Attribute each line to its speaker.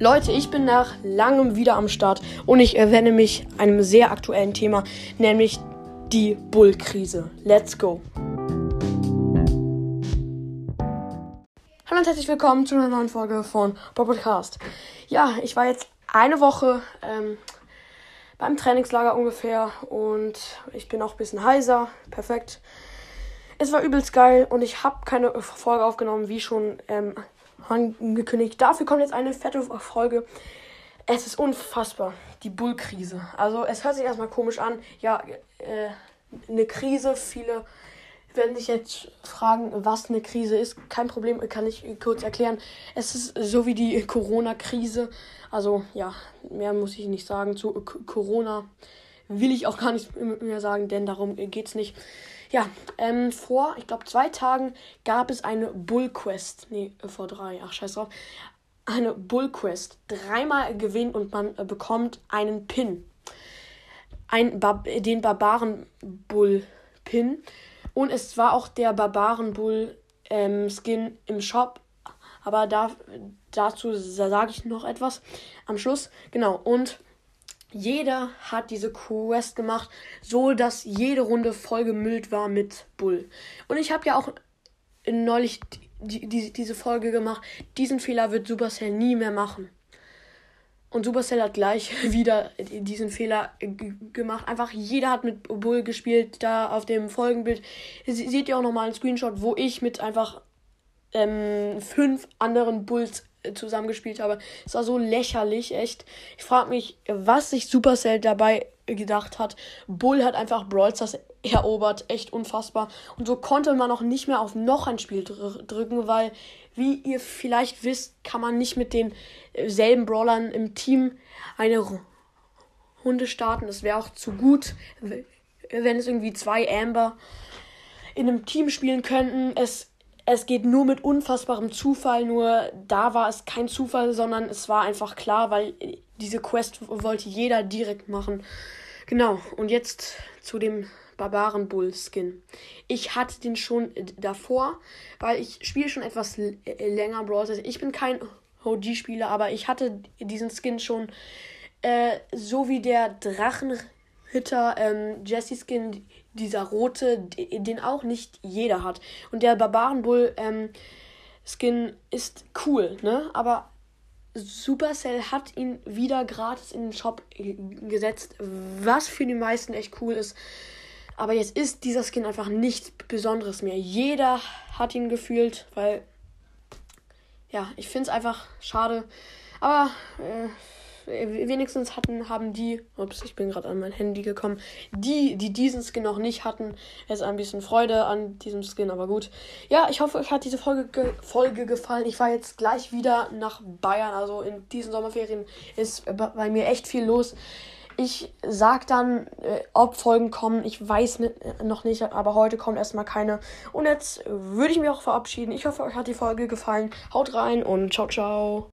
Speaker 1: Leute, ich bin nach langem wieder am Start und ich erwähne mich einem sehr aktuellen Thema, nämlich die Bullkrise. Let's go! Hallo und herzlich willkommen zu einer neuen Folge von Bob Podcast. Ja, ich war jetzt eine Woche ähm, beim Trainingslager ungefähr und ich bin auch ein bisschen heiser. Perfekt. Es war übelst geil und ich habe keine Folge aufgenommen, wie schon ähm, angekündigt. Dafür kommt jetzt eine fette Folge. Es ist unfassbar, die Bullkrise. Also es hört sich erstmal komisch an. Ja, äh, eine Krise. Viele werden sich jetzt fragen, was eine Krise ist. Kein Problem, kann ich kurz erklären. Es ist so wie die Corona-Krise. Also ja, mehr muss ich nicht sagen. Zu Corona will ich auch gar nicht mehr sagen, denn darum geht es nicht. Ja, ähm, vor, ich glaube, zwei Tagen gab es eine Bull Quest. Nee, äh, vor drei, ach scheiß drauf. Eine Bull Quest. Dreimal gewinnt und man äh, bekommt einen Pin. Ein ba den Barbaren-Bull-Pin. Und es war auch der Barbaren-Bull-Skin ähm, im Shop. Aber da, dazu sage ich noch etwas am Schluss. Genau, und jeder hat diese Quest gemacht, so dass jede Runde voll gemüllt war mit Bull. Und ich habe ja auch neulich die, die, diese Folge gemacht. Diesen Fehler wird Supercell nie mehr machen. Und Supercell hat gleich wieder diesen Fehler gemacht. Einfach jeder hat mit Bull gespielt. Da auf dem Folgenbild seht ihr auch nochmal einen Screenshot, wo ich mit einfach ähm, fünf anderen Bulls zusammengespielt habe. Es war so lächerlich, echt. Ich frage mich, was sich Supercell dabei gedacht hat. Bull hat einfach Brawl Stars erobert, echt unfassbar. Und so konnte man auch nicht mehr auf noch ein Spiel dr drücken, weil, wie ihr vielleicht wisst, kann man nicht mit denselben Brawlern im Team eine Runde starten. Das wäre auch zu gut, wenn es irgendwie zwei Amber in einem Team spielen könnten. Es es geht nur mit unfassbarem Zufall, nur da war es kein Zufall, sondern es war einfach klar, weil diese Quest wollte jeder direkt machen. Genau, und jetzt zu dem Barbaren Bull Skin. Ich hatte den schon davor, weil ich spiele schon etwas länger Brawl Ich bin kein OG-Spieler, aber ich hatte diesen Skin schon äh, so wie der Drachenritter ähm, Jesse Skin dieser rote, den auch nicht jeder hat. Und der Barbarenbull ähm, Skin ist cool, ne? Aber Supercell hat ihn wieder gratis in den Shop gesetzt, was für die meisten echt cool ist. Aber jetzt ist dieser Skin einfach nichts Besonderes mehr. Jeder hat ihn gefühlt, weil ja, ich finde es einfach schade. Aber äh, wenigstens hatten, haben die, ups, ich bin gerade an mein Handy gekommen, die, die diesen Skin noch nicht hatten, jetzt ein bisschen Freude an diesem Skin, aber gut. Ja, ich hoffe, euch hat diese Folge, ge Folge gefallen. Ich fahre jetzt gleich wieder nach Bayern, also in diesen Sommerferien ist bei mir echt viel los. Ich sag dann, äh, ob Folgen kommen. Ich weiß äh, noch nicht, aber heute kommt erstmal keine. Und jetzt würde ich mich auch verabschieden. Ich hoffe, euch hat die Folge gefallen. Haut rein und ciao, ciao.